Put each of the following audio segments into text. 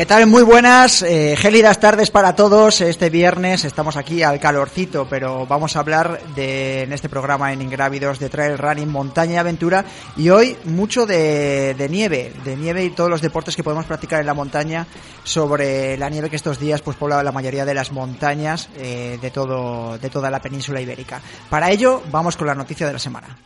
¿Qué tal? Muy buenas, eh, gélidas tardes para todos. Este viernes estamos aquí al calorcito, pero vamos a hablar de, en este programa en Ingrávidos de trail running, montaña y aventura. Y hoy mucho de, de nieve, de nieve y todos los deportes que podemos practicar en la montaña sobre la nieve que estos días pues pobla la mayoría de las montañas eh, de, todo, de toda la península ibérica. Para ello, vamos con la noticia de la semana.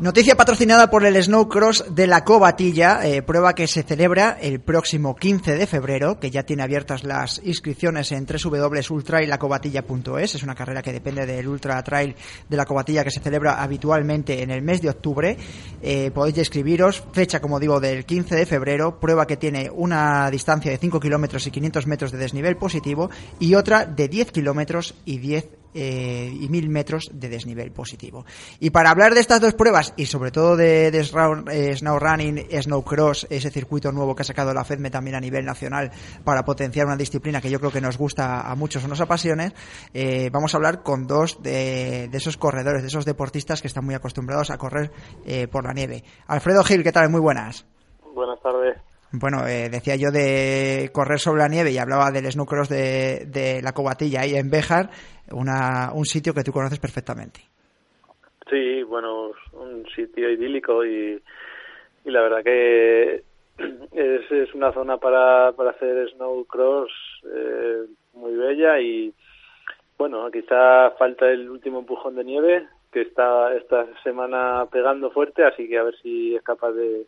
Noticia patrocinada por el Snowcross de la Cobatilla, eh, prueba que se celebra el próximo 15 de febrero, que ya tiene abiertas las inscripciones en www.ultrailacobatilla.es. Es una carrera que depende del Ultra Trail de la Cobatilla que se celebra habitualmente en el mes de octubre. Eh, podéis inscribiros, fecha como digo del 15 de febrero, prueba que tiene una distancia de 5 kilómetros y 500 metros de desnivel positivo y otra de 10 kilómetros y 10 eh, y 1000 metros de desnivel positivo. Y para hablar de estas dos pruebas y sobre todo de, de Snow, eh, Snow Running, Snow Cross, ese circuito nuevo que ha sacado la FEDME también a nivel nacional para potenciar una disciplina que yo creo que nos gusta a muchos o nos apasione, eh, vamos a hablar con dos de, de, esos corredores, de esos deportistas que están muy acostumbrados a correr eh, por la nieve. Alfredo Gil, ¿qué tal? Muy buenas. Buenas tardes. Bueno, eh, decía yo de correr sobre la nieve y hablaba del snookeros de, de la Cobatilla ahí en Béjar, una, un sitio que tú conoces perfectamente. Sí, bueno, un sitio idílico y, y la verdad que es, es una zona para, para hacer snowcross eh, muy bella y bueno, quizá falta el último empujón de nieve que está esta semana pegando fuerte, así que a ver si es capaz de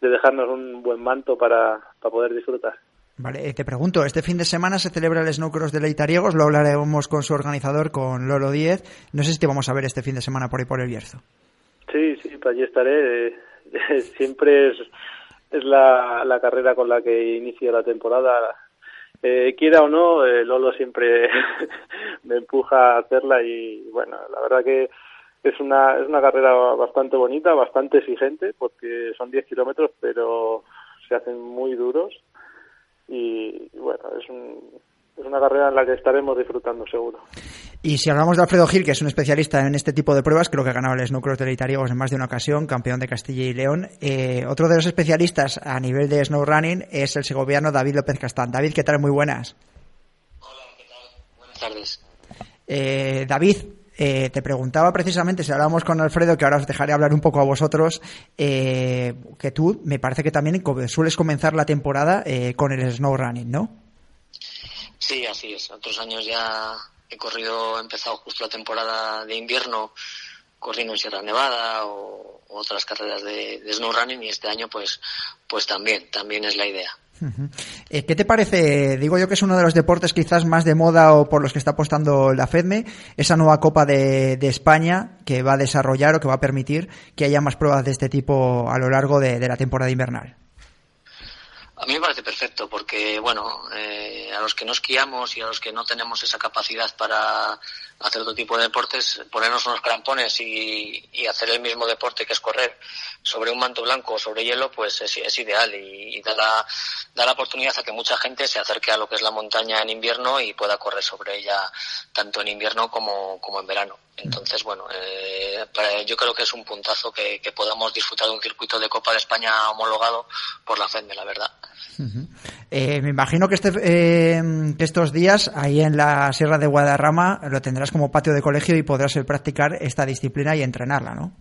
de dejarnos un buen manto para, para poder disfrutar. Vale, eh, te pregunto, este fin de semana se celebra el Snowcross de Leitariegos, lo hablaremos con su organizador, con Lolo Díez. No sé si te vamos a ver este fin de semana por ahí por el Bierzo. Sí, sí, pues allí estaré. Siempre es, es la, la carrera con la que inicia la temporada. Eh, quiera o no, eh, Lolo siempre me empuja a hacerla y bueno, la verdad que es una, es una carrera bastante bonita, bastante exigente, porque son 10 kilómetros, pero se hacen muy duros. Y, y bueno, es, un, es una carrera en la que estaremos disfrutando seguro. Y si hablamos de Alfredo Gil, que es un especialista en este tipo de pruebas, creo que ha ganado el Snowcross de Itariegos en más de una ocasión, campeón de Castilla y León. Eh, otro de los especialistas a nivel de snow running es el segoviano David López Castán. David, ¿qué tal? Muy buenas. Hola, ¿qué tal? Buenas tardes. Eh, David, eh, te preguntaba precisamente si hablábamos con Alfredo, que ahora os dejaré hablar un poco a vosotros, eh, que tú me parece que también sueles comenzar la temporada eh, con el snow running, ¿no? Sí, así es. Otros años ya he corrido, he empezado justo la temporada de invierno corriendo en Sierra Nevada o, otras carreras de, de snow running y este año pues, pues también, también es la idea. Eh, ¿Qué te parece? Digo yo que es uno de los deportes quizás más de moda o por los que está apostando la FEDME, esa nueva Copa de, España que va a desarrollar o que va a permitir que haya más pruebas de este tipo a lo largo de, la temporada invernal. A mí me parece perfecto porque, bueno, eh, a los que no esquiamos y a los que no tenemos esa capacidad para hacer otro tipo de deportes, ponernos unos crampones y hacer el mismo deporte que es correr sobre un manto blanco o sobre hielo, pues es, ideal y, da, la, da la oportunidad a que mucha gente se acerque a lo que es la montaña en invierno y pueda correr sobre ella tanto en invierno como, como en verano. Entonces, bueno, eh, yo creo que es un puntazo que, podamos disfrutar de un circuito de Copa de España homologado por la FEDME, la verdad. Eh, me imagino que, este, eh, que estos días ahí en la Sierra de Guadarrama lo tendrás como patio de colegio y podrás practicar esta disciplina y entrenarla, ¿no?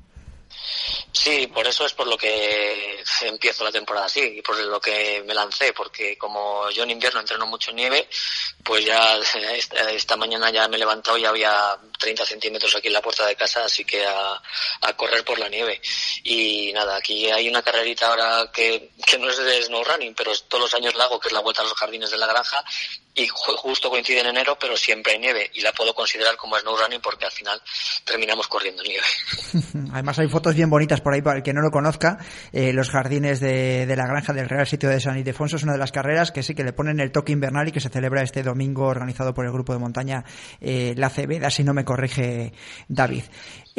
Sí, por eso es por lo que empiezo la temporada así y por lo que me lancé, porque como yo en invierno entreno mucho nieve, pues ya esta, mañana ya me he levantado y había 30 centímetros aquí en la puerta de casa, así que a, a, correr por la nieve. Y nada, aquí hay una carrerita ahora que, que no es de snow running, pero todos los años la hago, que es la vuelta a los jardines de la granja, y justo coincide en enero, pero siempre hay nieve y la puedo considerar como snow running porque al final terminamos corriendo nieve. Además hay fotos bien bonitas por ahí para el que no lo conozca, eh, los jardines de, de, la granja del Real Sitio de San Ildefonso es una de las carreras que sí que le ponen el toque invernal y que se celebra este domingo organizado por el grupo de montaña eh, La Cebeda, si no me corrige David.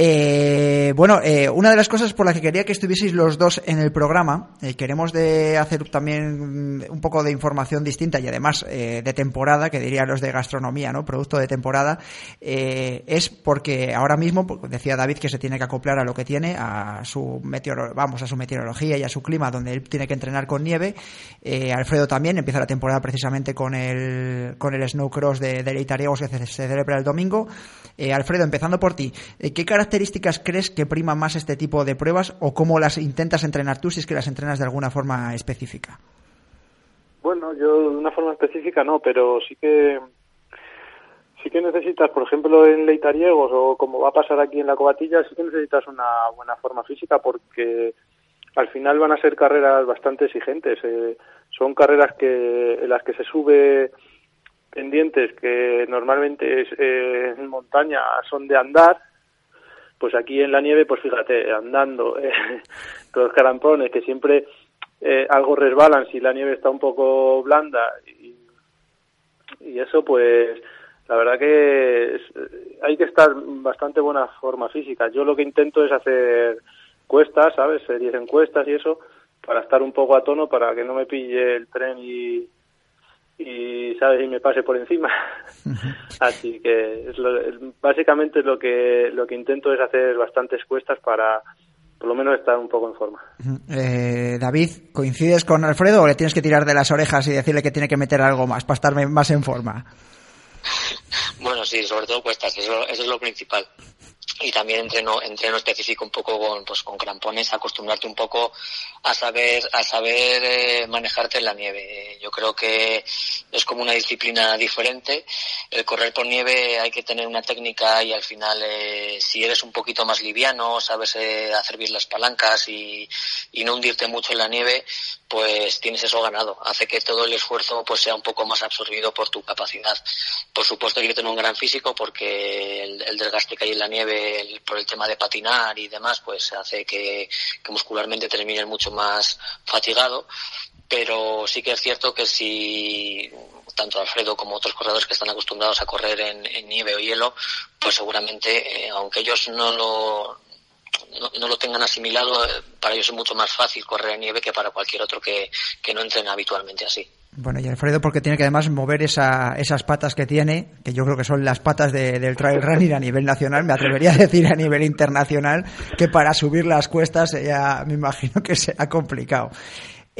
Eh, bueno, eh, una de las cosas por las que quería que estuvieseis los dos en el programa, eh, queremos de hacer también un poco de información distinta y además eh, de temporada, que dirían los de gastronomía, ¿no? Producto de temporada, eh, es porque ahora mismo, pues, decía David que se tiene que acoplar a lo que tiene, a su meteoro, vamos, a su meteorología y a su clima, donde él tiene que entrenar con nieve. Eh, Alfredo también empieza la temporada precisamente con el, con el snowcross de, de Leitariegos que se, celebra el domingo. Alfredo, empezando por ti, ¿qué características crees que priman más este tipo de pruebas o cómo las intentas entrenar tú si es que las entrenas de alguna forma específica? Bueno, yo de una forma específica no, pero sí que sí que necesitas, por ejemplo, en Leitariegos o como va a pasar aquí en la Cobatilla, sí que necesitas una buena forma física porque al final van a ser carreras bastante exigentes. Eh, son carreras que en las que se sube pendientes que normalmente es, eh, en montaña son de andar, pues aquí en la nieve, pues fíjate, andando, eh, los carampones que siempre eh, algo resbalan si la nieve está un poco blanda y, eso pues la verdad que es, hay que estar bastante buena forma física. Yo lo que intento es hacer cuestas, ¿sabes? Series en cuestas y eso, para estar un poco a tono, para que no me pille el tren y, y sabes y me pase por encima. Así que es lo, básicamente lo que lo que intento es hacer bastantes cuestas para por lo menos estar un poco en forma. Eh, David coincides con Alfredo o le tienes que tirar de las orejas y decirle que tiene que meter algo más para estar más en forma bueno sí sobre todo cuestas eso, eso es lo principal y también entreno entreno específico un poco con pues con crampones acostumbrarte un poco a saber a saber eh, manejarte en la nieve. Yo creo que es como una disciplina diferente. El correr por nieve hay que tener una técnica y al final eh, si eres un poquito más liviano sabes eh, hacer bien las palancas y, y no hundirte mucho en la nieve pues tienes eso ganado. Hace que todo el esfuerzo pues sea un poco más absorbido por tu capacidad. Por supuesto hay que tener un gran físico porque el, el desgaste que hay en la nieve el, por el tema de patinar y demás, pues hace que, que muscularmente termine mucho más fatigado. Pero sí que es cierto que si tanto Alfredo como otros corredores que están acostumbrados a correr en, nieve o hielo, pues seguramente, eh, aunque ellos no lo, no, lo tengan asimilado, eh, para ellos es mucho más fácil correr nieve que para cualquier otro que, que no entrena habitualmente así. Bueno, y Alfredo porque tiene que además mover esa, esas patas que tiene, que yo creo que son las patas de, del trail running a nivel nacional, me atrevería a decir a nivel internacional, que para subir las cuestas ya me imagino que será complicado.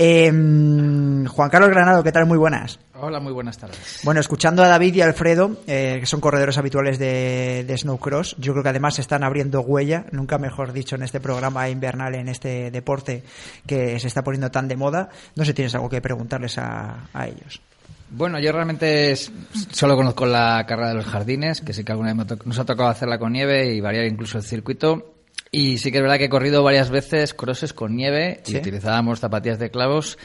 Eh, Juan Carlos Granado, ¿qué tal? Muy buenas. Hola, muy buenas tardes. Bueno, escuchando a David y Alfredo, eh, que son corredores habituales de, de Snowcross, yo creo que además se están abriendo huella, nunca mejor dicho, en este programa invernal, en este deporte que se está poniendo tan de moda. No sé si tienes algo que preguntarles a, a ellos. Bueno, yo realmente solo conozco la carrera de los jardines, que sí que alguna vez nos ha tocado hacerla con nieve y variar incluso el circuito. Y sí que es verdad que he corrido varias veces crosses con nieve ¿Sí? y utilizábamos zapatillas de clavos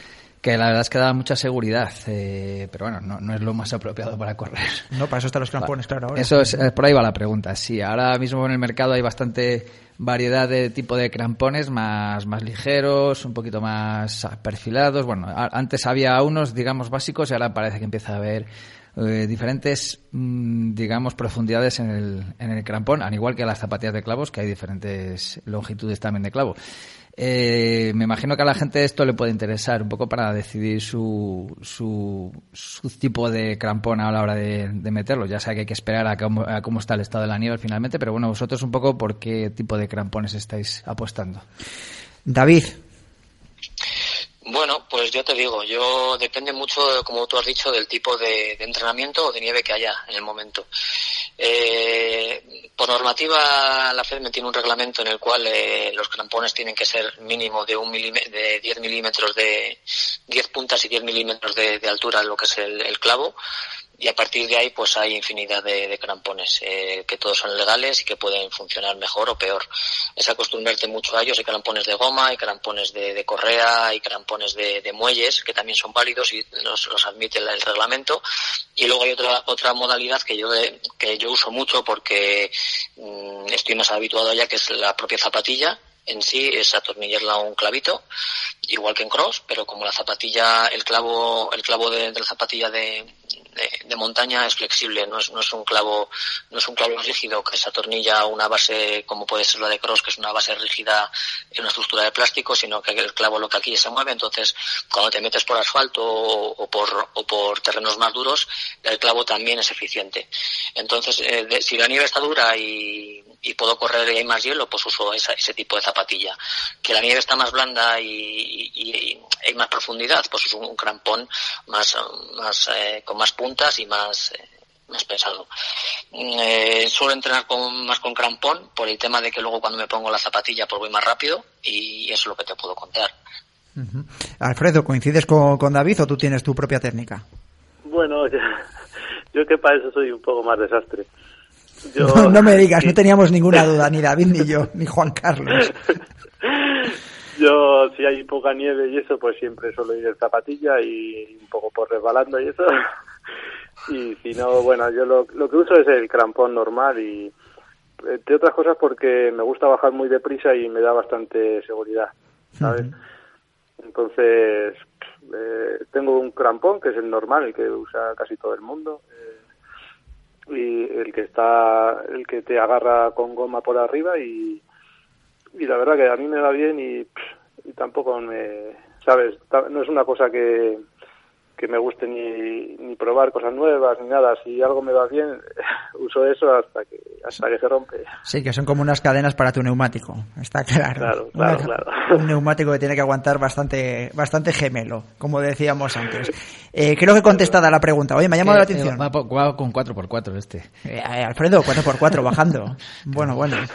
que la verdad es que daba mucha seguridad, eh, pero bueno, no, no, es lo más apropiado para correr. No, para eso están los crampones, claro. Ahora. Eso es, por ahí va la pregunta. Sí, ahora mismo en el mercado hay bastante variedad de tipo de crampones más, más ligeros, un poquito más perfilados. Bueno, antes había unos, digamos, básicos y ahora parece que empieza a haber eh, diferentes, mmm, digamos, profundidades en el, en el crampón, al igual que las zapatillas de clavos, que hay diferentes longitudes también de clavo. Eh, me imagino que a la gente esto le puede interesar un poco para decidir su, su, tipo de crampón a la hora de, meterlo. Ya sé que hay que esperar a cómo, a cómo está el estado de la nieve finalmente, pero bueno, vosotros un poco por qué tipo de crampones estáis apostando. David. Bueno, pues yo te digo, yo depende mucho, como tú has dicho, del tipo de, entrenamiento o de nieve que haya en el momento. Eh, por normativa, la FED tiene un reglamento en el cual eh, los crampones tienen que ser mínimo de, un de 10 milímetros de 10 puntas y 10 milímetros de, altura, lo que es el clavo y a partir de ahí pues hay infinidad de, crampones eh, que todos son legales y que pueden funcionar mejor o peor. Es acostumbrarte mucho a ellos, hay crampones de goma, hay crampones de, correa, hay crampones de, muelles que también son válidos y los, admite el, reglamento. Y luego hay otra otra modalidad que yo que yo uso mucho porque mm, estoy más habituado ya que es la propia zapatilla en sí es atornillarla a un clavito, igual que en cross, pero como la zapatilla, el clavo, el clavo de, la zapatilla de, de, montaña es flexible, no es, no es un clavo, no es un clavo rígido que se atornilla a una base como puede ser la de cross, que es una base rígida en una estructura de plástico, sino que el clavo lo que aquí se mueve, entonces cuando te metes por asfalto o, por, o por terrenos más duros, el clavo también es eficiente. Entonces, eh, si la nieve está dura y, y puedo correr y hay más hielo, pues uso ese tipo de zapatilla. Que la nieve está más blanda y, hay más profundidad, pues uso un crampón más, más eh, con más puntas y más, eh, más pesado. Eh, suelo entrenar con, más con crampón por el tema de que luego cuando me pongo la zapatilla pues voy más rápido y eso es lo que te puedo contar. Alfredo, ¿coincides con, con David o tú tienes tu propia técnica? Bueno, yo que para eso soy un poco más desastre no, me digas, no teníamos ninguna duda, ni David, ni yo, ni Juan Carlos. Yo, si hay poca nieve y eso, pues siempre suelo ir en zapatilla y un poco por resbalando y eso. Y si no, bueno, yo lo, lo que uso es el crampón normal y, entre otras cosas, porque me gusta bajar muy deprisa y me da bastante seguridad, ¿sabes? Entonces, eh, tengo un crampón que es el normal, el que usa casi todo el mundo. Eh, y el que está el que te agarra con goma por arriba y, y la verdad que a mí me va bien y, y tampoco me sabes no es una cosa que que me guste ni, ni probar cosas nuevas ni nada. Si algo me va bien, uso eso hasta que hasta que se rompe. Sí, que son como unas cadenas para tu neumático, está claro. Claro, claro, Un neumático que tiene que aguantar bastante bastante gemelo, como decíamos antes. Eh, creo que contestada la pregunta. Oye, me ha llamado la atención. Va, con 4x4 este. Eh, Alfredo, 4x4 bajando. bueno, bueno.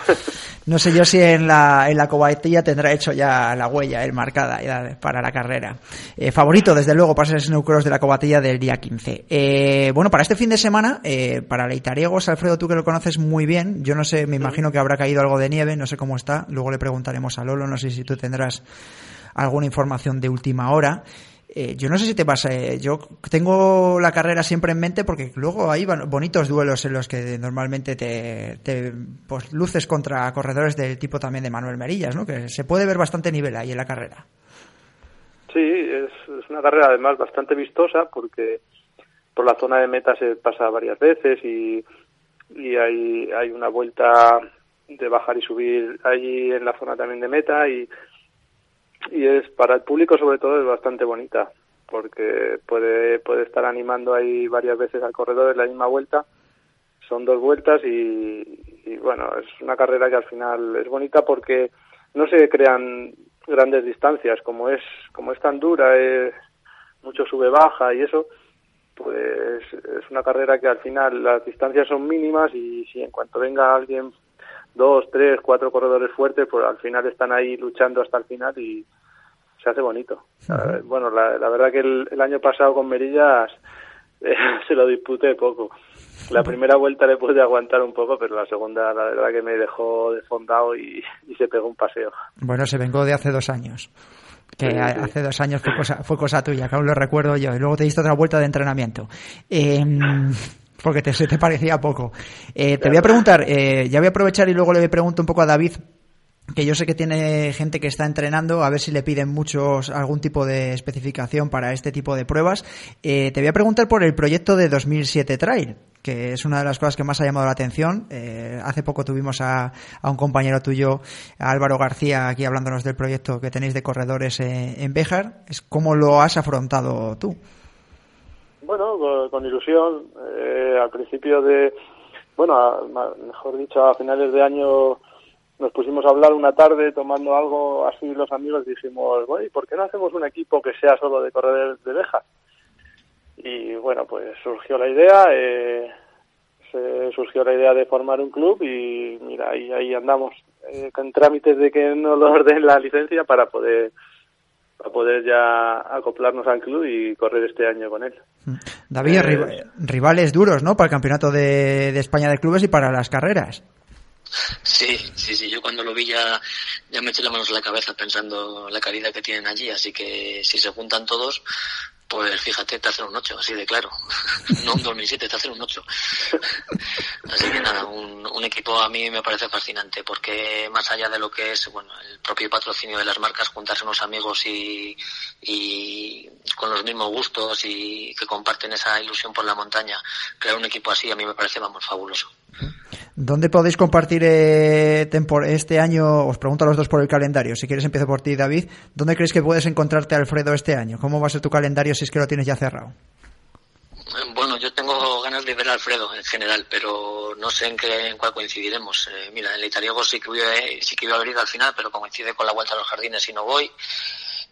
No sé yo si en la, en la cobatilla tendrá hecho ya la huella, el marcada para la carrera. Eh, favorito, desde luego, para ese snowcross de la cobatilla del día 15. Eh, bueno, para este fin de semana, eh, para Leitariegos, Alfredo, tú que lo conoces muy bien, yo no sé, me imagino que habrá caído algo de nieve, no sé cómo está, luego le preguntaremos a Lolo, no sé si tú tendrás alguna información de última hora. Eh, yo no sé si te pasa, yo tengo la carrera siempre en mente porque luego hay bonitos duelos en los que normalmente te, pues, luces contra corredores del tipo también de Manuel Merillas, ¿no? Que se puede ver bastante nivel ahí en la carrera. Sí, es, una carrera además bastante vistosa porque por la zona de meta se pasa varias veces y, y hay, hay una vuelta de bajar y subir allí en la zona también de meta y, y es para el público sobre todo es bastante bonita porque puede, puede estar animando ahí varias veces al corredor en la misma vuelta. Son dos vueltas y, y bueno es una carrera que al final es bonita porque no se crean grandes distancias, como es, como es tan dura, es mucho sube baja y eso, pues es una carrera que al final las distancias son mínimas y si en cuanto venga alguien, dos, tres, cuatro corredores fuertes, pues al final están ahí luchando hasta el final y se hace bonito. Bueno, la, la, verdad que el, año pasado con Merillas eh, se lo disputé poco. La primera vuelta le pude aguantar un poco, pero la segunda, la verdad que me dejó desfondado y, y se pegó un paseo. Bueno, se vengó de hace dos años. Que hace dos años fue cosa, fue cosa tuya, que aún lo recuerdo yo. Y luego te diste otra vuelta de entrenamiento. Em, porque te, se te parecía poco. Eh, te voy a preguntar, eh, ya voy a aprovechar y luego le pregunto un poco a David que yo sé que tiene gente que está entrenando, a ver si le piden muchos algún tipo de especificación para este tipo de pruebas. Eh, te voy a preguntar por el proyecto de 2007 Trail, que es una de las cosas que más ha llamado la atención. Eh, hace poco tuvimos a, un compañero tuyo, Álvaro García, aquí hablándonos del proyecto que tenéis de corredores eh, en. Es ¿Cómo lo has afrontado tú? Bueno, con, ilusión. al principio de, bueno, mejor dicho, a finales de año nos pusimos a hablar una tarde tomando algo así los amigos dijimos, bueno, ¿y por qué no hacemos un equipo que sea solo de correr de Beja? Y bueno, pues surgió la idea, eh, se surgió la idea de formar un club y mira, ahí, ahí andamos, eh, con trámites de que no nos den la licencia para poder para poder ya acoplarnos al club y correr este año con él. Mm. David, Eh, rivales duros, ¿no? Para el campeonato de, de España de clubes y para las carreras. Sí, sí, cuando lo vi ya, ya me eché las manos en la cabeza pensando la calidad que tienen allí. Así que si se juntan todos, pues fíjate, te hacen un 8, así de claro. No un 2007, te hacen un 8. Así que nada, un, un equipo a mí me parece fascinante porque más allá de lo que es bueno el propio patrocinio de las marcas, juntarse unos amigos y, y con los mismos gustos y que comparten esa ilusión por la montaña, crear un equipo así a mí me parece, vamos, fabuloso. ¿Dónde podéis compartir eh, este año? Os pregunto a los dos por el calendario. Si quieres empiezo por ti, David. ¿Dónde crees que puedes encontrarte a Alfredo este año? ¿Cómo va a ser tu calendario si es que lo tienes ya cerrado? Bueno, yo tengo ganas de ver a Alfredo en general, pero no sé en, qué, en cuál coincidiremos. Eh, mira, en el Italiego sí que, sí iba a ido al final, pero coincide con la vuelta a los jardines y no voy.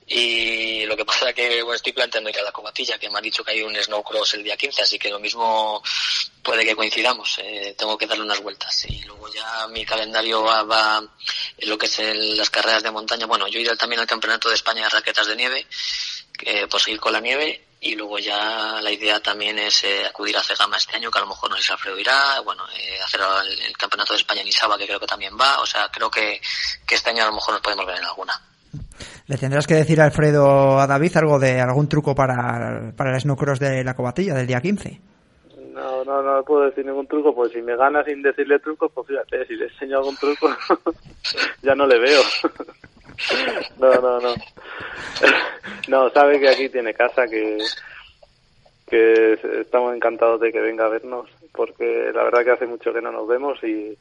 Y lo que pasa es que bueno, estoy planteando ir a la cobatilla, que me han dicho que hay un snowcross el día 15, así que lo mismo puede que coincidamos. Eh, tengo que darle unas vueltas. Y luego ya mi calendario va, va en lo que es el- las carreras de montaña. Bueno, yo iré también al Campeonato de España de Raquetas de Nieve, que, por seguir con la nieve. Y luego ya la idea también es eh, acudir a Cegama este año, que a lo mejor no sé Alfredo irá, bueno, eh, hacer el, el Campeonato de España en Isaba, que creo que también va. O sea, creo que, que este año a lo mejor nos podemos ver en alguna. Le tendrás que decir a Alfredo a David algo de algún truco para, para el snowcross de la cobatilla del día 15. No, no, no puedo decir ningún truco, pues si me gana sin decirle truco, pues fíjate, si le enseño algún truco, ya no le veo. no, no, no. no, sabe que aquí tiene casa, que, que estamos encantados de que venga a vernos, porque la verdad que hace mucho que no nos vemos y,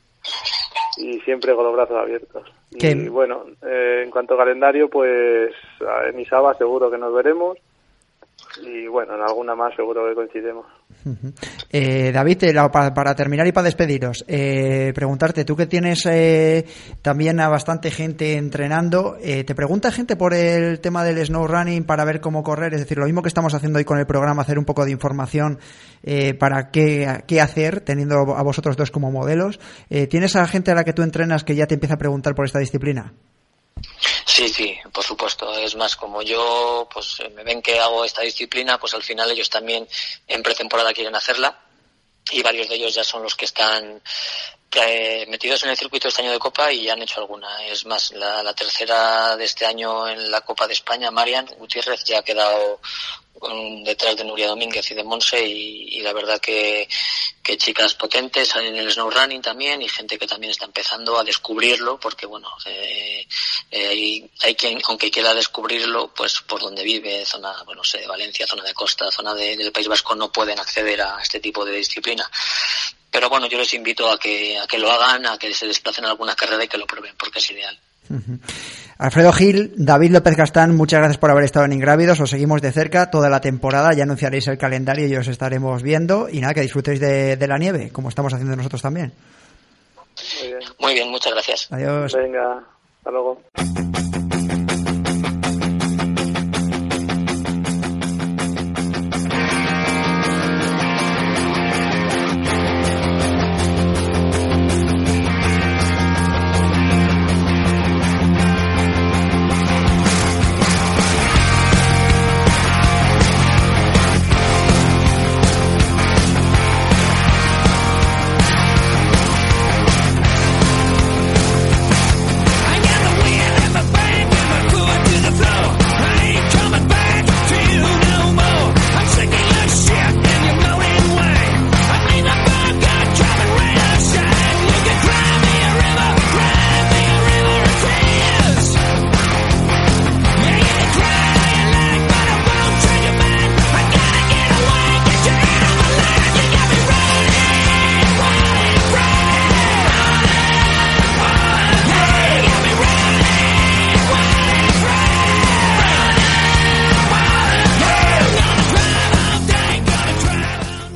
y siempre con los brazos abiertos. ¿Qué? Y bueno, eh, en cuanto a calendario, pues en Isaba seguro que nos veremos y bueno, en alguna más seguro que coincidimos. Eh, David, eh, para, terminar y para despediros, eh, preguntarte, tú que tienes eh, también a bastante gente entrenando, eh, ¿te pregunta gente por el tema del snow running para ver cómo correr? Es decir, lo mismo que estamos haciendo hoy con el programa, hacer un poco de información eh, para qué, qué hacer, teniendo a vosotros dos como modelos. ¿Tienes a gente a la que tú entrenas que ya te empieza a preguntar por esta disciplina? Sí, sí, por supuesto. Es más, como yo, pues eh, me ven que hago esta disciplina, pues al final ellos también en pretemporada quieren hacerla y varios de ellos ya son los que están eh, metidos en el circuito este año de Copa y han hecho alguna. Es más, la, tercera de este año en la Copa de España, Marian Gutiérrez, ya ha quedado um, detrás de Nuria Domínguez y de Monse y, la verdad que, que chicas potentes en el snow running también y gente que también está empezando a descubrirlo porque bueno eh, eh, hay, hay quien aunque quiera descubrirlo pues por donde vive zona bueno no sé de Valencia zona de costa zona de- del País Vasco no pueden acceder a este tipo de disciplina pero bueno yo les invito a que a que lo hagan a que se desplacen a alguna carrera y que lo prueben porque es ideal. Alfredo Gil, David López Gastán, muchas gracias por haber estado en Ingrávidos. Os seguimos de cerca toda la temporada. Ya anunciaréis el calendario y os estaremos viendo. Y nada, que disfrutéis de, de la nieve, como estamos haciendo nosotros también. Muy bien. muy bien muchas gracias Adiós. Venga, hasta luego.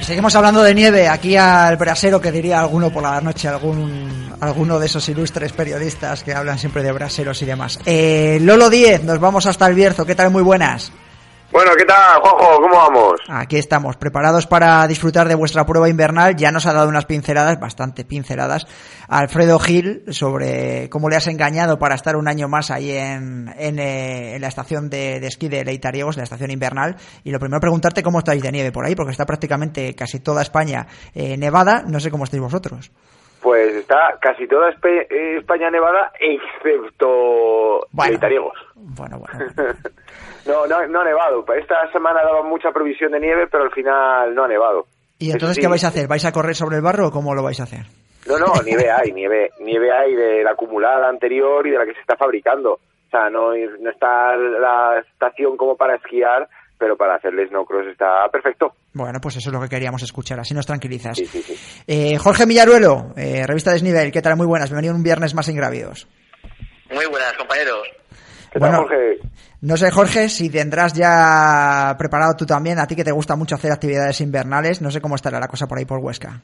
Seguimos hablando de nieve. Aquí al brasero que diría alguno por la noche, algún alguno de esos ilustres periodistas que hablan siempre de braseros y demás. Eh, Lolo 10, nos vamos hasta el Bierzo. ¿Qué tal? Muy buenas. Bueno, ¿qué tal, Juanjo? ¿Cómo vamos? Aquí estamos, preparados para disfrutar de vuestra prueba invernal. Ya nos ha dado unas pinceladas, bastante pinceladas, Alfredo Gil sobre cómo le has engañado para estar un año más ahí en, en, eh, en la estación de, de esquí de Leitariegos, la estación invernal. Y lo primero, preguntarte cómo estáis de nieve por ahí, porque está prácticamente casi toda España eh, nevada. No sé cómo estáis vosotros. Pues está casi toda eh, España nevada, excepto Bueno. Leitariegos. Bueno, bueno. No, no, no ha nevado. Esta semana daba mucha previsión de nieve, pero al final no ha nevado. ¿Y entonces sí, qué vais a hacer? ¿Vais a correr sobre el barro o cómo lo vais a hacer? No, no, nieve hay, nieve, nieve hay de la acumulada anterior y de la que se está fabricando. O sea, no, no está la estación como para esquiar, pero para hacerle snowcross está perfecto. Bueno, pues eso es lo que queríamos escuchar, así nos tranquilizas. Sí, sí, sí. Eh, Jorge Millaruelo, eh, revista Desnivel, ¿qué tal? Muy buenas, bienvenido un viernes más ingrávidos. Muy buenas, compañeros. ¿Qué Bueno. tal, Jorge? No sé, Jorge, si tendrás ya preparado tú también, a ti que te gusta mucho hacer actividades invernales, no sé cómo estará la cosa por ahí por Huesca.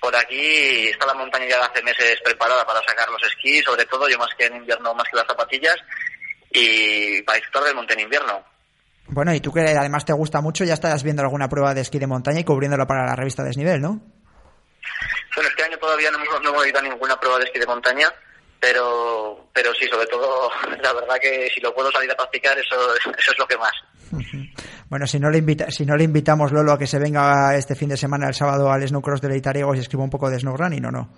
Por aquí está la montaña ya de hace meses preparada para sacar los esquís, sobre todo yo más que en invierno, más que las zapatillas, y para disfrutar del monte en invierno. Bueno, y tú que además te gusta mucho, ya estás viendo alguna prueba de esquí de montaña y cubriéndolo para la revista Desnivel, ¿no? Bueno, este año todavía no hemos, no hemos ido a ninguna prueba de esquí de montaña, pero, pero sí, sobre todo, la verdad que si lo puedo salir a practicar, eso, eso es lo que más. Bueno, si no le invita, si no le invitamos Lolo a que se venga este fin de semana el sábado al Snowcross de Leitariegos y escriba un poco de snowrunning o no.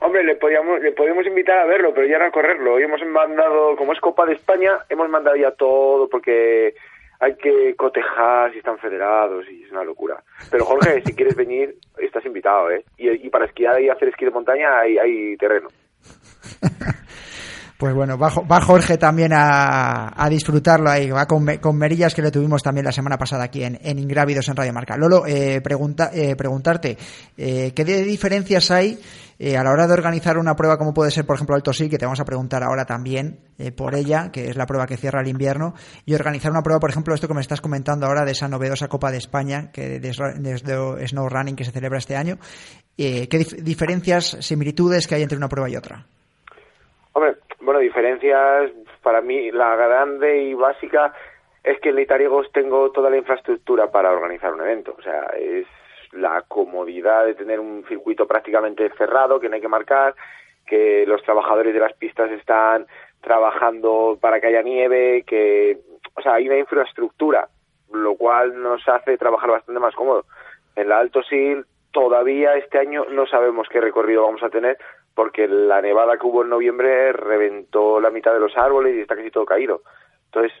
Hombre, le podíamos, le podemos invitar a verlo, pero ya no a correrlo. Hoy hemos mandado, como es Copa de España, hemos mandado ya todo porque hay que cotejar si están federados y es una locura. Pero Jorge, si quieres venir, estás invitado, ¿eh? Y, y para esquiar y hacer esquí de montaña hay, hay terreno. Pues bueno, va, va Jorge también a, disfrutarlo ahí, va con, Me- con Merillas que le tuvimos también la semana pasada aquí en, Ingrávidos en Radio Marca. Lolo, eh, eh, preguntarte, eh, ¿qué diferencias hay eh, a la hora de organizar una prueba como puede ser, por ejemplo, Alto Sí, que te vamos a preguntar ahora también eh, por ella, que es la prueba que cierra el invierno, y organizar una prueba, por ejemplo, esto que me estás comentando ahora de esa novedosa Copa de España, que de, Snow Running que se celebra este año? ¿Qué dif- diferencias, similitudes que hay entre una prueba y otra? Hombre, bueno, diferencias, para mí la grande y básica es que en Leitariegos tengo toda la infraestructura para organizar un evento. O sea, es la comodidad de tener un circuito prácticamente cerrado, que no hay que marcar, que los trabajadores de las pistas están trabajando para que haya nieve, que, o sea, hay una infraestructura, lo cual nos hace trabajar bastante más cómodo. En la Alto Sil todavía este año no sabemos qué recorrido vamos a tener porque la nevada que hubo en noviembre reventó la mitad de los árboles y está casi todo caído. Entonces,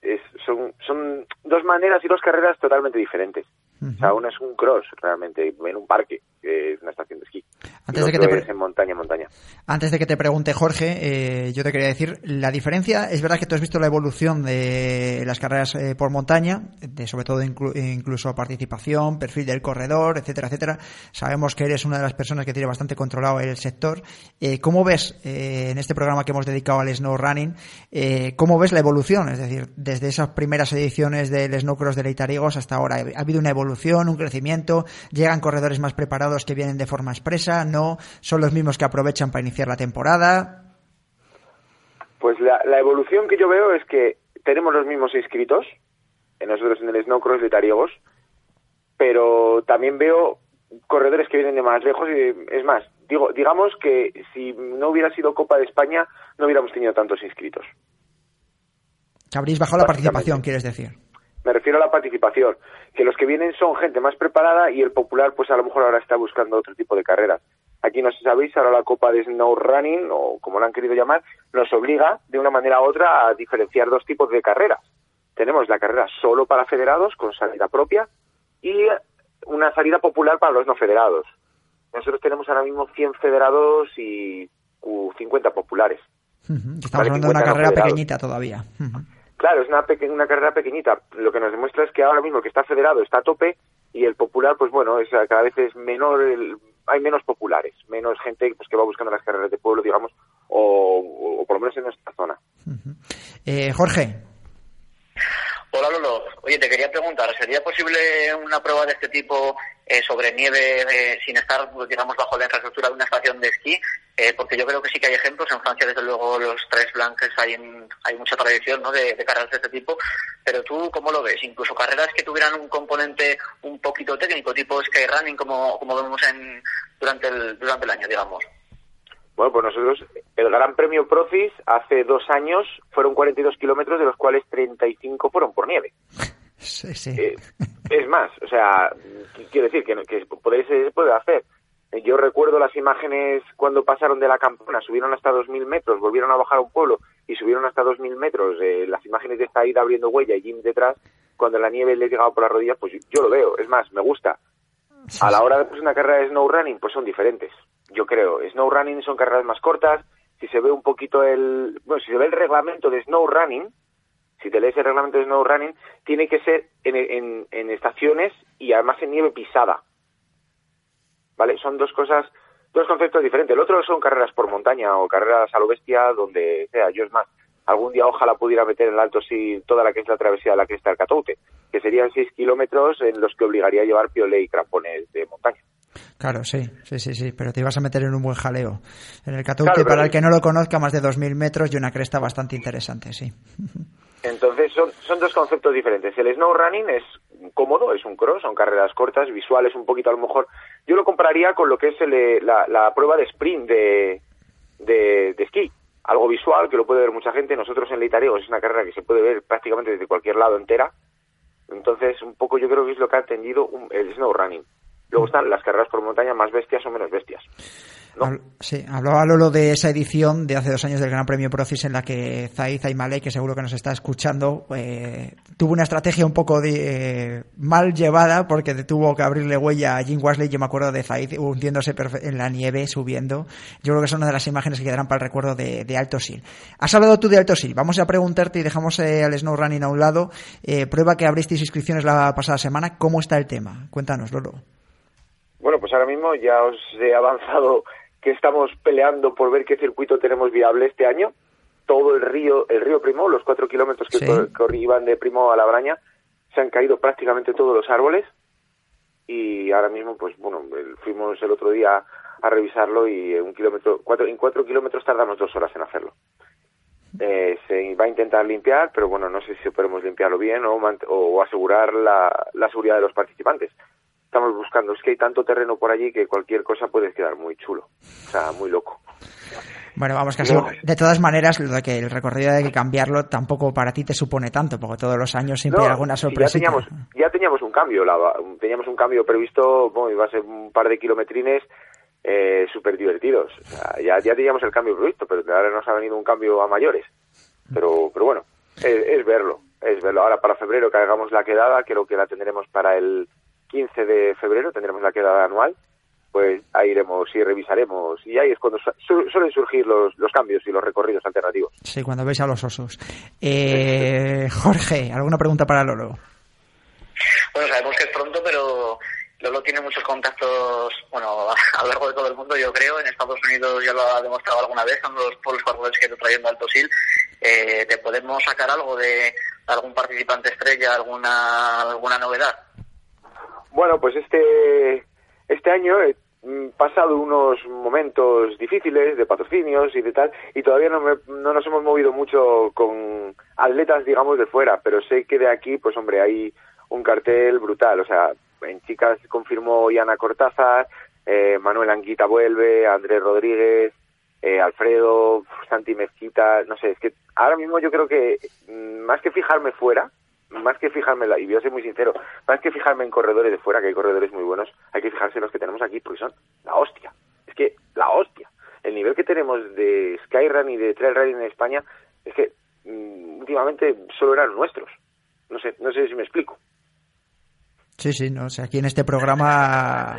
es, son, son dos maneras y dos carreras totalmente diferentes. O sea, una es un cross realmente en un parque, que es una estación de esquí. Antes de que te es en montaña, montaña. Antes de que te pregunte Jorge, eh, yo te quería decir, la diferencia, es verdad que tú has visto la evolución de las carreras eh, por montaña, de sobre todo inclu- incluso participación, perfil del corredor, etcétera, etcétera. Sabemos que eres una de las personas que tiene bastante controlado el sector. Eh, ¿Cómo ves eh, en este programa que hemos dedicado al snow running, cómo ves la evolución? Es decir, desde esas primeras ediciones del snowcross de Leitariegos hasta ahora, ¿ha habido una evolución, un crecimiento? ¿Llegan corredores más preparados que vienen de forma expresa? ¿No? ¿Son los mismos que aprovechan para iniciar la temporada? Pues la, la evolución que yo veo es que tenemos los mismos inscritos, en nosotros en el Snowcross de Tariegos, pero también veo corredores que vienen de más lejos y es más, digo, digamos que si no hubiera sido Copa de España no hubiéramos tenido tantos inscritos. Que habréis bajado la participación, quieres decir. Me refiero a la participación, que los que vienen son gente más preparada y el popular pues a lo mejor ahora está buscando otro tipo de carreras. Aquí no sé si sabéis, ahora la Copa de Snow Running, o como lo han querido llamar, nos obliga de una manera u otra a diferenciar dos tipos de carreras. Tenemos la carrera solo para federados, con salida propia, y una salida popular para los no federados. Nosotros tenemos ahora mismo 100 federados y uh, 50 populares. Estamos Vale, hablando de una 50 no carrera federados. pequeñita todavía. Claro, es una, una carrera pequeñita. Lo que nos demuestra es que ahora mismo que está federado está a tope y el popular, pues bueno, es, cada vez es menor, el- hay menos populares, menos gente pues, que va buscando las carreras de pueblo, digamos, o, o por lo menos en nuestra zona. Eh, Jorge, Hola Lolo, oye, te quería preguntar, ¿sería posible una prueba de este tipo eh, sobre nieve eh, sin estar, digamos, bajo la infraestructura de una estación de esquí? Eh, porque yo creo que sí que hay ejemplos, en Francia desde luego los tres blancos hay, hay mucha tradición ¿no? de, de carreras de este tipo, pero tú cómo lo ves? Incluso carreras que tuvieran un componente un poquito técnico, tipo skyrunning, como, como vemos en, durante, el, durante el año, digamos. Bueno, pues nosotros, el Gran Premio Profis hace dos años fueron 42 kilómetros, de los cuales 35 fueron por nieve. Sí, sí. Eh, es más, o sea, qu- quiero decir que, que podéis- se puede hacer. Yo recuerdo las imágenes cuando pasaron de la campana, subieron hasta 2.000 metros, volvieron a bajar a un pueblo y subieron hasta 2.000 metros. eh, las imágenes de esta ida abriendo huella y Jim detrás, cuando la nieve le llegaba por las rodillas, pues yo lo veo. Es más, me gusta. Sí, A la hora de pues, una carrera de snow running, pues son diferentes. Yo creo. Snow running son carreras más cortas. Si se ve un poquito el, bueno, si se ve el reglamento de snow running, si te lees el reglamento de snow running, tiene que ser en, en- en estaciones y además en nieve pisada. ¿Vale? Son dos cosas, dos conceptos diferentes. El otro son carreras por montaña o carreras a lo bestia donde sea. Yo es más, algún día ojalá pudiera meter en el alto sí toda la que es la travesía de la cresta del Catoute, que serían seis kilómetros en los que obligaría a llevar piolé y crampones de montaña. Claro, sí, sí, sí, sí, pero te ibas a meter en un buen jaleo. En el Claro, pero- para el que no lo conozca, más de 2.000 metros y una cresta bastante interesante, sí. Entonces son, son dos conceptos diferentes. El snow running es cómodo, es un cross, son carreras cortas, visuales un poquito a lo mejor. Yo lo compararía con lo que es el, la, la prueba de sprint de, de, de esquí. Algo visual que lo puede ver mucha gente. Nosotros en Leitariego es una carrera que se puede ver prácticamente desde cualquier lado entera. Entonces, un poco yo creo que es lo que ha atendido el snow running. Luego están las carreras por montaña más bestias o menos bestias. Sí, hablaba Lolo de esa edición de hace dos años del Gran Premio Profis en la que Zaid Aymalek, que seguro que nos está escuchando, eh, tuvo una estrategia un poco de, eh, mal llevada porque tuvo que abrirle huella a Jim Wasley. Yo me acuerdo de Zaid hundiéndose en la nieve, subiendo. Yo creo que es una de las imágenes que quedarán para el recuerdo de, de Alto Sil. Has hablado tú de Alto Sil. Vamos a preguntarte y dejamos eh, al Snow Running a un lado. Eh, prueba que abristeis inscripciones la pasada semana. ¿Cómo está el tema? Cuéntanos, Lolo. Bueno, pues ahora mismo ya os he avanzado que estamos peleando por ver qué circuito tenemos viable este año. Todo el río, el río Primo, los cuatro kilómetros que Sí. cor- cor- iban de Primo a la Braña, se han caído prácticamente todos los árboles y ahora mismo, pues bueno, fuimos el otro día a revisarlo y en un kilómetro, cuatro, en cuatro kilómetros tardamos dos horas en hacerlo. Eh, se va a intentar limpiar, pero bueno, no sé si podemos limpiarlo bien o, o asegurar la, la seguridad de los participantes estamos buscando. Es que hay tanto terreno por allí que cualquier cosa puede quedar muy chulo. O sea, muy loco. Bueno, vamos, casi. No. De todas maneras, lo de que el recorrido hay que cambiarlo tampoco para ti te supone tanto, porque todos los años siempre hay alguna si ya sorpresa. teníamos, ya teníamos un cambio. la- teníamos un cambio previsto, bueno, iba a ser un par de kilometrines eh, súper divertidos. O sea, ya, ya teníamos el cambio previsto, pero ahora nos ha venido un cambio a mayores. Pero, pero bueno, es, es verlo. Es verlo. Ahora para febrero que hagamos la quedada, creo que la tendremos para el 15 de febrero, tendremos la quedada anual. Pues ahí iremos y revisaremos. Y ahí es cuando su- su- suelen surgir los, los cambios y los recorridos alternativos. Sí, cuando veis a los osos. Eh, Jorge, ¿alguna pregunta para Lolo? Bueno, sabemos que es pronto, pero Lolo tiene muchos contactos, bueno, a lo largo de todo el mundo, yo creo. En Estados Unidos ya lo ha demostrado alguna vez con los pueblos corredores que ido trayendo Alto Sil. Eh, ¿Te podemos sacar algo de algún participante estrella, alguna alguna novedad? Bueno, pues este, este año he mm, pasado unos momentos difíciles de patrocinios y de tal, y todavía no, me- no nos hemos movido mucho con atletas, digamos, de fuera, pero sé que de aquí, pues hombre, hay un cartel brutal. O sea, en chicas confirmó Iana Cortázar, eh, Manuel Anguita vuelve, Andrés Rodríguez, eh, Alfredo, Santi Mezquita, no sé, es que ahora mismo yo creo que mm, más que fijarme fuera, más que fijarme, y voy a ser muy sincero, más que fijarme en corredores de fuera, que hay corredores muy buenos, hay que fijarse en los que tenemos aquí, porque son la hostia. Es que la hostia. El nivel que tenemos de Skyrun y de Trail Running en España es que mm, últimamente solo eran nuestros. No sé, no sé si me explico. Sí, sí, no, o sea, aquí en este programa.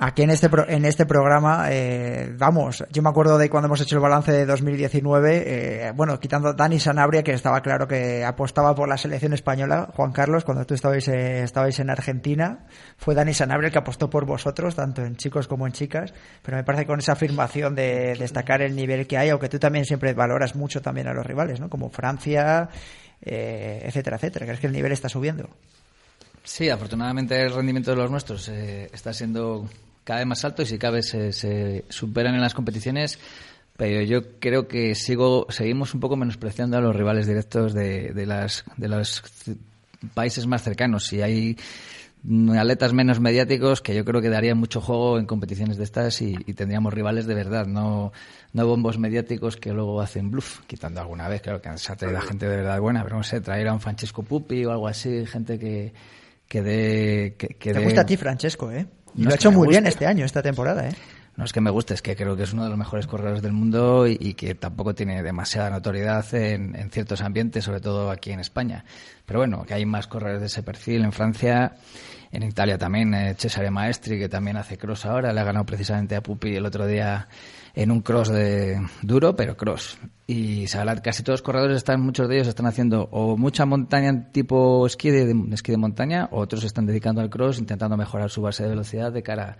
Aquí en este, pro- en este programa, eh, vamos, yo me acuerdo de cuando hemos hecho el balance de 2019, eh, bueno, quitando Dani Sanabria, que estaba claro que apostaba por la selección española, Juan Carlos, cuando tú estabais, eh, estabais en Argentina, fue Dani Sanabria el que apostó por vosotros, tanto en chicos como en chicas, pero me parece con esa afirmación de destacar el nivel que hay, aunque tú también siempre valoras mucho también a los rivales, ¿no? Como Francia, eh, etcétera, etcétera. ¿Crees que el nivel está subiendo? Sí, afortunadamente el rendimiento de los nuestros eh, está siendo cada vez más alto y si cabe se, se superan en las competiciones. Pero yo creo que sigo, seguimos un poco menospreciando a los rivales directos de, de, las, de los países más cercanos. Y hay atletas menos mediáticos que yo creo que darían mucho juego en competiciones de estas y, y tendríamos rivales de verdad, no, no bombos mediáticos que luego hacen bluff, quitando alguna vez, claro que se ha traído a gente de verdad buena, pero no sé, traer a un Francesco Pupi o algo así, gente que, que dé... Que, que Te gusta a ti, Francesco, ¿eh? Y No lo ha hecho muy bien este año, esta temporada, ¿eh? No es que me guste, es que creo que es uno de los mejores corredores del mundo y, y que tampoco tiene demasiada notoriedad en, en ciertos ambientes, sobre todo aquí en España. Pero bueno, que hay más corredores de ese perfil en Francia, en Italia también, eh, Cesare Maestri, que también hace cross ahora, le ha ganado precisamente a Pupi el otro día en un cross de duro, pero cross. Y Salat, casi todos los corredores están, muchos de ellos están haciendo o mucha montaña tipo esquí de, de esquí de montaña, o otros están dedicando al cross, intentando mejorar su base de velocidad de cara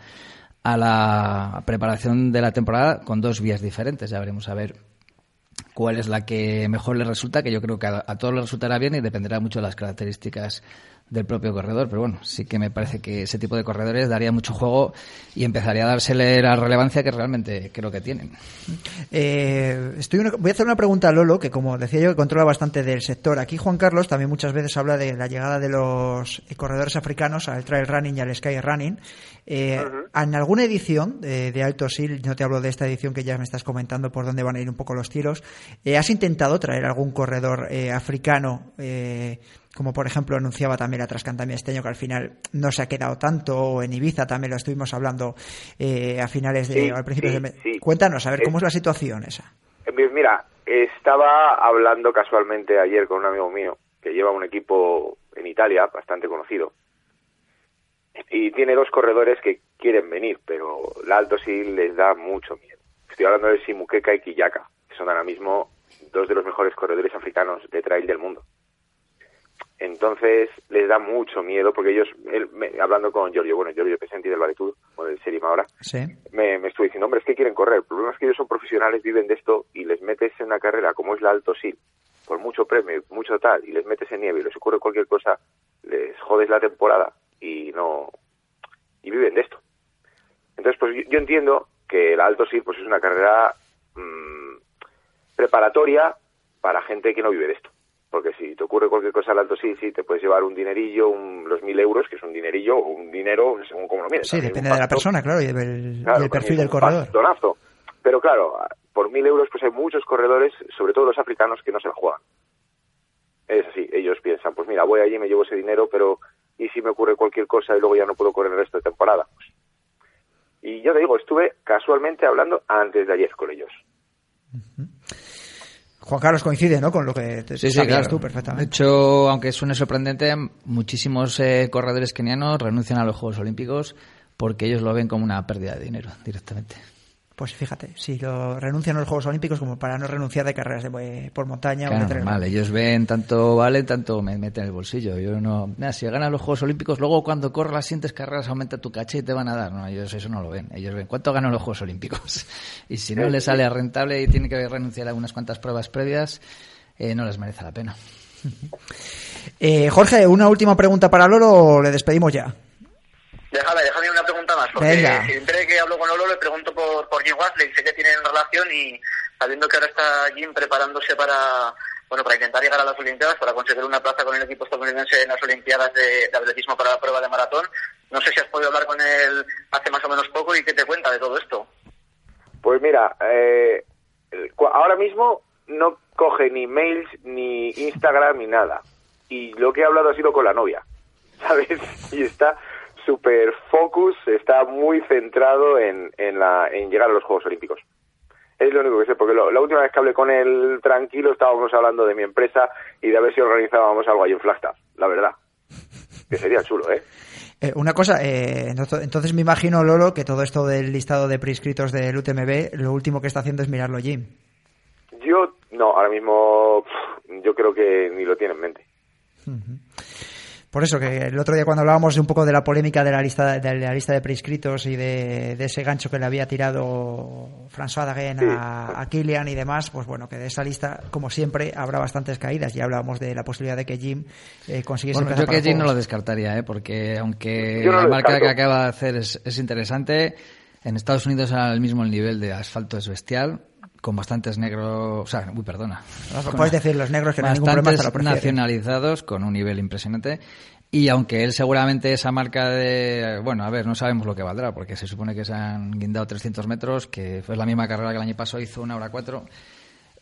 a la preparación de la temporada con dos vías diferentes. Ya veremos a ver cuál es la que mejor le resulta, que yo creo que a, a todos les resultará bien y dependerá mucho de las características del propio corredor. Pero bueno, sí que me parece que ese tipo de corredores daría mucho juego y empezaría a dársele la relevancia que realmente creo que tienen. Eh, estoy una- voy a hacer una pregunta a Lolo, que como decía yo, controla bastante del sector. Aquí Juan Carlos también muchas veces habla de la llegada de los corredores africanos al trail running y al sky running. Eh, En alguna edición de, de Alto Sil, no te hablo de esta edición que ya me estás comentando por dónde van a ir un poco los tiros, eh, ¿has intentado traer algún corredor eh, africano? eh, como por ejemplo anunciaba también la Trascantamia este año, que al final no se ha quedado tanto, o en Ibiza también lo estuvimos hablando eh, a finales de, Sí, al principio sí, de mes. sí. Cuéntanos, a ver, ¿cómo es la situación esa? Mi- Mira, estaba hablando casualmente ayer con un amigo mío que lleva un equipo en Italia bastante conocido y tiene dos corredores que quieren venir, pero la Alto sí les da mucho miedo. Estoy hablando de Simukeka y Kiyaka, que son ahora mismo dos de los mejores corredores africanos de trail del mundo. Entonces les da mucho miedo porque ellos, él, me- hablando con Giorgio, bueno, Giorgio Pesenti del Valetur, o del Serim ahora, Sí. me, me estuvo diciendo, hombre, es que quieren correr. El problema es que ellos son profesionales, viven de esto y les metes en una carrera como es la Alto Sil, por mucho premio, mucho tal, y les metes en nieve y les ocurre cualquier cosa, les jodes la temporada y no y viven de esto. Entonces, pues yo, yo entiendo que la Alto Sil pues es una carrera mm, preparatoria para gente que no vive de esto. Porque si te ocurre cualquier cosa al Alto Sil, sí, te puedes llevar un dinerillo, un- los mil euros, que es un dinerillo, o un dinero, según como lo mires. Sí, depende de la persona, claro, y del, Claro, y del perfil del corredor. bastonazo. Pero claro, por mil euros pues hay muchos corredores, sobre todo los africanos, que no se la juegan. Es así, ellos piensan, pues mira, voy allí me llevo ese dinero, pero ¿y si me ocurre cualquier cosa y luego ya no puedo correr el resto de temporada? Pues, y yo te digo, estuve casualmente hablando antes de ayer con ellos. Juan Carlos coincide, ¿no? Con lo que te Sí, sí, claro. tú De perfectamente. hecho, aunque suene sorprendente, muchísimos eh, corredores kenianos renuncian a los Juegos Olímpicos porque ellos lo ven como una pérdida de dinero directamente. Pues fíjate, si lo renuncian a los Juegos Olímpicos como para no renunciar de carreras de, por montaña o Claro, de tren. normal, ellos ven tanto vale, tanto me meten en el bolsillo. Yo no, nada, si ganan los Juegos Olímpicos, luego cuando corras las siguientes carreras aumenta tu caché y te van a dar. No, ellos eso no lo ven. Ellos ven cuánto ganan los Juegos Olímpicos. Y si no les sale rentable y tiene que renunciar a unas cuantas pruebas previas, eh, no les merece la pena. Eh, Jorge, una última pregunta para Lolo o le despedimos ya. Déjame, déjame una pregunta más, porque Venga. siempre que hablo con Lolo le pregunto por, por Jim Wasley, sé que tienen relación y sabiendo que ahora está Jim preparándose para bueno para intentar llegar a las Olimpiadas, para conseguir una plaza con el equipo estadounidense en las Olimpiadas de, de atletismo para la prueba de maratón, no sé si has podido hablar con él hace más o menos poco y qué te cuenta de todo esto. Pues mira, eh, ahora mismo no coge ni mails, ni Instagram, ni nada. Y lo que he hablado ha sido con la novia, ¿sabes? Y está súper focus, está muy centrado en, en, la, en llegar a los Juegos Olímpicos. Es lo único que sé, porque lo- la última vez que hablé con él tranquilo estábamos hablando de mi empresa y de a ver si organizábamos algo ahí en Flagstaff, la verdad. Que sería chulo, ¿eh? Eh, una cosa, eh, entonces, me imagino, Lolo, que todo esto del listado de prescritos del UTMB, lo último que está haciendo es mirarlo Jim. Yo, no, ahora mismo yo creo que ni lo tiene en mente. Por eso que el otro día cuando hablábamos de un poco de la polémica de la lista de la lista de prescritos y de, de ese gancho que le había tirado François Dagen a, a Kilian y demás, pues bueno, que de esa lista, como siempre, habrá bastantes caídas. Ya hablábamos de la posibilidad de que Jim eh, consiguiese Bueno, yo que Jim no lo descartaría, ¿eh? porque aunque no la marca que acaba de hacer es, es interesante, en Estados Unidos al mismo el nivel de asfalto es bestial, con bastantes negros, o sea, uy, perdona. Puedes decir los negros que no hay ningún problema, hasta lo nacionalizados con un nivel impresionante. Y aunque él seguramente esa marca de... Bueno, a ver, no sabemos lo que valdrá, porque se supone que se han guindado 300 metros, que fue la misma carrera que el año pasado, hizo una hora cuatro.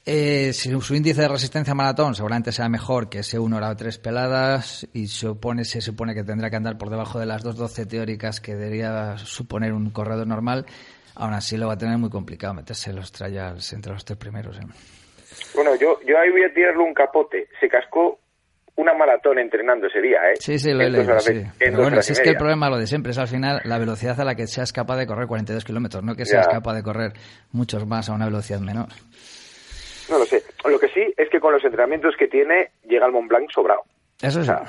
Eh, si su índice de resistencia a maratón seguramente sea mejor que ese 1 hora 3 peladas y supone, se supone que tendrá que andar por debajo de las 2.12 teóricas que debería suponer un corredor normal, aún así lo va a tener muy complicado meterse en los trials entre los tres primeros. ¿eh? Bueno, yo, yo ahí voy a tirarle un capote. Se cascó una maratón entrenando ese día, ¿eh? Sí, sí, lo he leído, sí. Pero bueno, si es que el problema lo de siempre es al final la velocidad a la que seas capaz de correr 42 kilómetros, no que seas Ya. capaz de correr muchos más a una velocidad menor. No lo sé. Lo que sí es que con los entrenamientos que tiene, llega al Mont Blanc sobrado. Eso sí. O sea,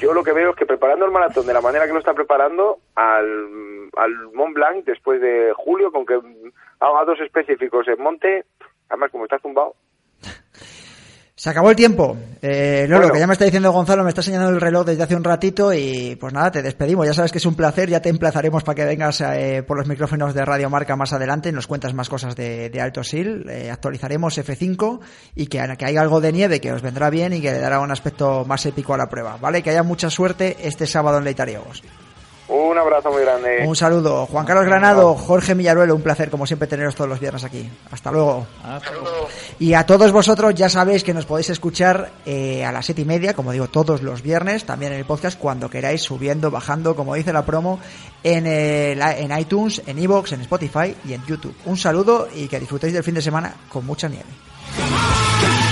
yo lo que veo es que preparando el maratón de la manera que lo está preparando, al, al Mont Blanc, después de julio, con que haga dos específicos en monte, además como está zumbado, Se acabó el tiempo. Eh, Lolo, Bueno. que ya me está diciendo Gonzalo, me está señalando el reloj desde hace un ratito y pues nada, te despedimos. Ya sabes que es un placer, ya te emplazaremos para que vengas eh, por los micrófonos de Radio Marca más adelante y nos cuentas más cosas de, de Alto Sil. Eh, actualizaremos F5 y que, que haya algo de nieve que os vendrá bien y que le dará un aspecto más épico a la prueba. ¿Vale? Que haya mucha suerte este sábado en Leitariegos. Un abrazo muy grande. Un saludo. Juan Carlos Granado, Jorge Millaruelo, un placer como siempre teneros todos los viernes aquí. Hasta luego. Y a todos vosotros ya sabéis que nos podéis escuchar eh, a las siete y media, como digo, todos los viernes, también en el podcast, cuando queráis, subiendo, bajando, como dice la promo, en, eh, en iTunes, en Evox, en Spotify y en YouTube. Un saludo y que disfrutéis del fin de semana con mucha nieve. Come on!